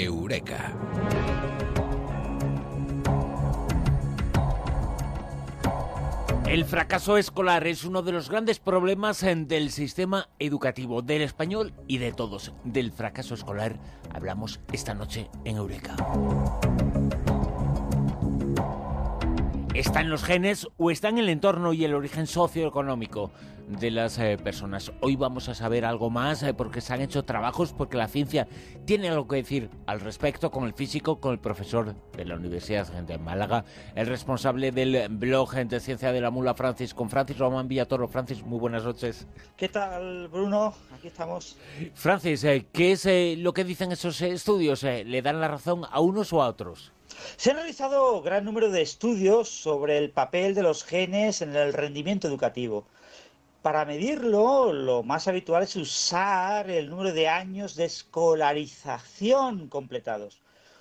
Eureka. El fracaso escolar es uno de los grandes problemas eh, del sistema educativo, del español y de todos. Del fracaso escolar hablamos esta noche en Eureka. ¿Está en los genes o está en el entorno y el origen socioeconómico de las eh, personas? Hoy vamos a saber algo más eh, porque se han hecho trabajos, porque la ciencia tiene algo que decir al respecto con el físico, con el profesor de la Universidad de Málaga, el responsable del blog de Ciencia de la Mula, Francis, con Francis Román Villatoro. Francis, muy buenas noches. ¿Qué tal, Bruno? Aquí estamos. Francis, eh, ¿qué es lo que dicen esos estudios? ¿Le dan la razón a unos o a otros? Se han realizado gran número de estudios sobre el papel de los genes en el rendimiento educativo. Para medirlo, lo más habitual es usar el número de años de escolarización completados.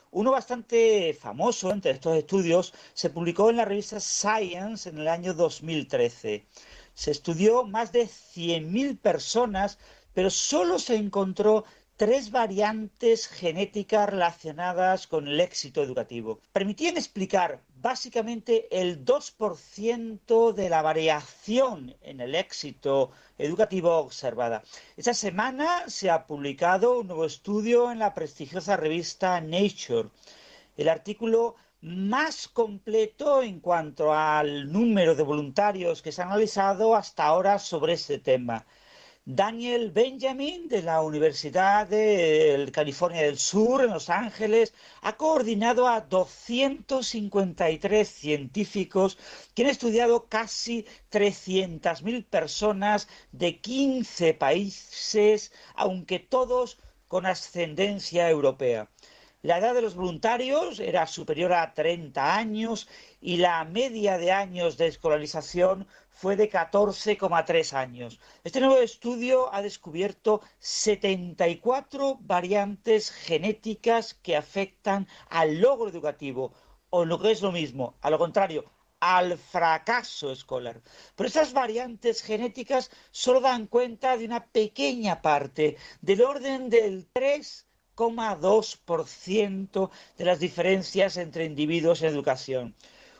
Uno bastante famoso entre estos estudios se publicó en la revista Science en el año 2013. Se estudió más de 100.000 personas, pero solo se encontró tres variantes genéticas relacionadas con el éxito educativo. Permitían explicar básicamente el 2% de la variación en el éxito educativo observada. Esta semana se ha publicado un nuevo estudio en la prestigiosa revista Nature. El artículo más completo en cuanto al número de voluntarios que se han analizado hasta ahora sobre este tema. Daniel Benjamin de la Universidad de California del Sur en Los Ángeles ha coordinado a 253 científicos que han estudiado casi 300.000 personas de 15 países, aunque todos con ascendencia europea. La edad de los voluntarios era superior a 30 años y la media de años de escolarización fue de 14,3 años. Este nuevo estudio ha descubierto 74 variantes genéticas que afectan al logro educativo, o lo que es lo mismo, a lo contrario, al fracaso escolar. Pero estas variantes genéticas solo dan cuenta de una pequeña parte, del orden del 3,2% de las diferencias entre individuos en educación.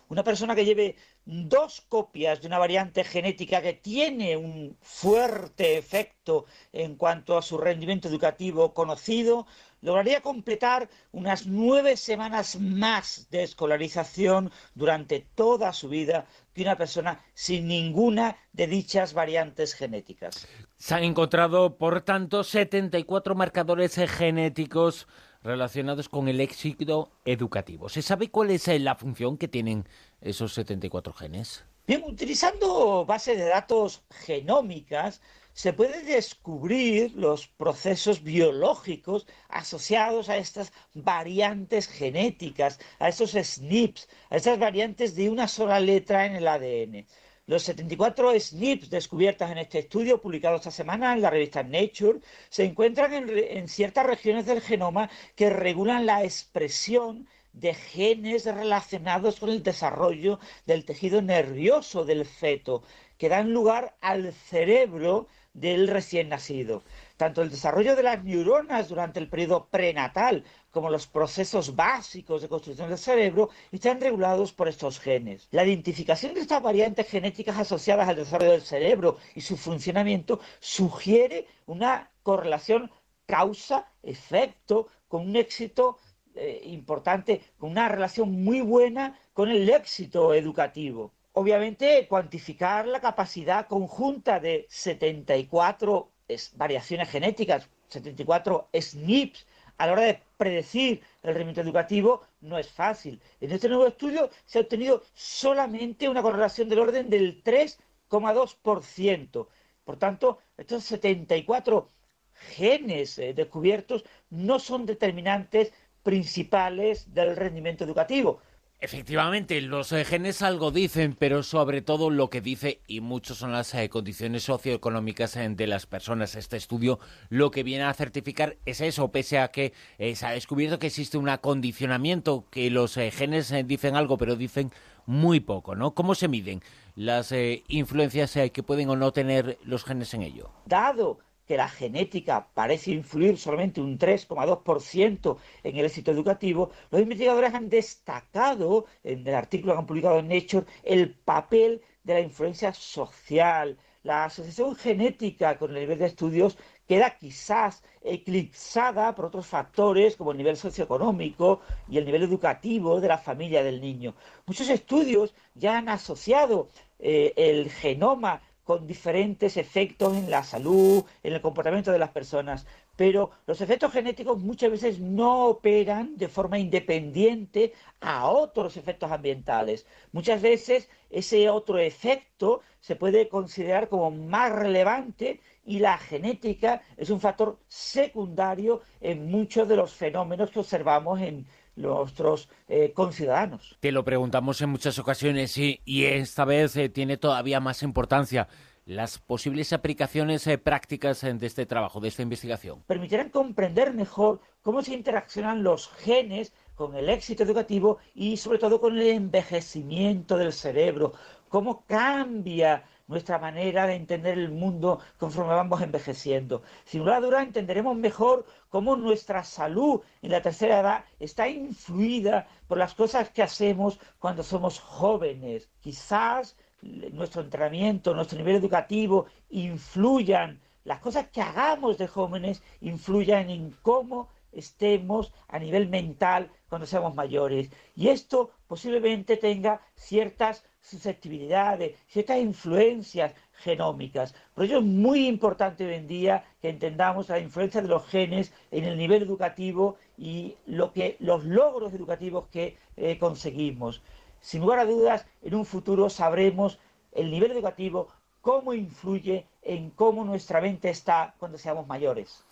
Una persona que lleve dos copias de una variante genética que tiene un fuerte efecto en cuanto a su rendimiento educativo conocido, lograría completar unas nueve semanas más de escolarización durante toda su vida que una persona sin ninguna de dichas variantes genéticas. Se han encontrado, por tanto, 74 marcadores genéticos relacionados con el éxito educativo. ¿Se sabe cuál es eh, la función que tienen esos 74 genes? Bien, utilizando bases de datos genómicas, se puede descubrir los procesos biológicos asociados a estas variantes genéticas, a esos SNPs, a estas variantes de una sola letra en el ADN. Los 74 SNPs descubiertas en este estudio, publicado esta semana en la revista Nature, se encuentran en, ciertas regiones del genoma que regulan la expresión de genes relacionados con el desarrollo del tejido nervioso del feto, que dan lugar al cerebro del recién nacido. Tanto el desarrollo de las neuronas durante el periodo prenatal como los procesos básicos de construcción del cerebro están regulados por estos genes. La identificación de estas variantes genéticas asociadas al desarrollo del cerebro y su funcionamiento sugiere una correlación causa-efecto con un éxito eh, importante, con una relación muy buena con el éxito educativo. Obviamente, cuantificar la capacidad conjunta de 74 variaciones genéticas, 74 SNPs, a la hora de predecir el rendimiento educativo no es fácil. En este nuevo estudio se ha obtenido solamente una correlación del orden del 3,2%. Por tanto, estos 74 genes eh, descubiertos no son determinantes principales del rendimiento educativo. Efectivamente, los eh, genes algo dicen, pero sobre todo lo que dice, y muchos son las eh, condiciones socioeconómicas eh, de las personas. Este estudio lo que viene a certificar es eso, pese a que se ha descubierto que existe un acondicionamiento, que los genes dicen algo, pero dicen muy poco, ¿no? ¿Cómo se miden las influencias que pueden o no tener los genes en ello? Dado que la genética parece influir solamente un 3,2% en el éxito educativo, los investigadores han destacado en el artículo que han publicado en Nature el papel de la influencia social, la asociación genética con el nivel de estudios queda quizás eclipsada por otros factores como el nivel socioeconómico y el nivel educativo de la familia del niño. Muchos estudios ya han asociado eh, el genoma con diferentes efectos en la salud, en el comportamiento de las personas, pero los efectos genéticos muchas veces no operan de forma independiente a otros efectos ambientales. Muchas veces ese otro efecto se puede considerar como más relevante y la genética es un factor secundario en muchos de los fenómenos que observamos en nuestros eh, conciudadanos. Te lo preguntamos en muchas ocasiones y, y esta vez eh, tiene todavía más importancia las posibles aplicaciones eh, prácticas de este trabajo, de esta investigación. Permitirán comprender mejor cómo se interaccionan los genes con el éxito educativo y sobre todo con el envejecimiento del cerebro, cómo cambia nuestra manera de entender el mundo conforme vamos envejeciendo. Sin duda duda entenderemos mejor cómo nuestra salud en la tercera edad está influida por las cosas que hacemos cuando somos jóvenes. Quizás nuestro entrenamiento, nuestro nivel educativo influyan, las cosas que hagamos de jóvenes influyan en cómo estemos a nivel mental cuando seamos mayores. Y esto posiblemente tenga ciertas susceptibilidades, ciertas influencias genómicas. Por ello es muy importante hoy en día que entendamos la influencia de los genes en el nivel educativo y lo que, los logros educativos que eh, conseguimos. Sin lugar a dudas, en un futuro sabremos el nivel educativo, cómo influye en cómo nuestra mente está cuando seamos mayores.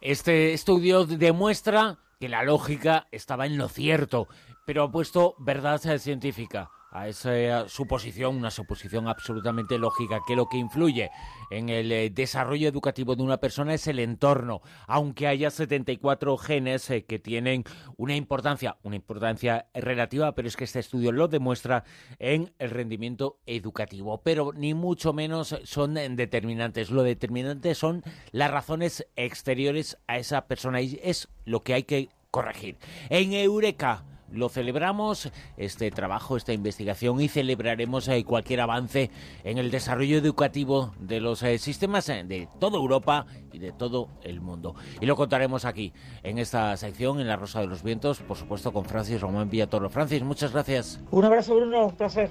Este estudio demuestra que la lógica estaba en lo cierto, pero ha puesto verdad científica a esa suposición, una suposición absolutamente lógica, que lo que influye en el eh, desarrollo educativo de una persona es el entorno, aunque haya 74 genes eh, que tienen una importancia, una importancia relativa, pero es que este estudio lo demuestra en el rendimiento educativo, pero ni mucho menos son determinantes, lo determinante son las razones exteriores a esa persona y es lo que hay que corregir. En Eureka lo celebramos, este trabajo, esta investigación, y celebraremos eh, cualquier avance en el desarrollo educativo de los eh, sistemas eh, de toda Europa y de todo el mundo. Y lo contaremos aquí, en esta sección, en La Rosa de los Vientos, por supuesto con Francis Román Villatoro. Francis, muchas gracias. Un abrazo, Bruno, un placer.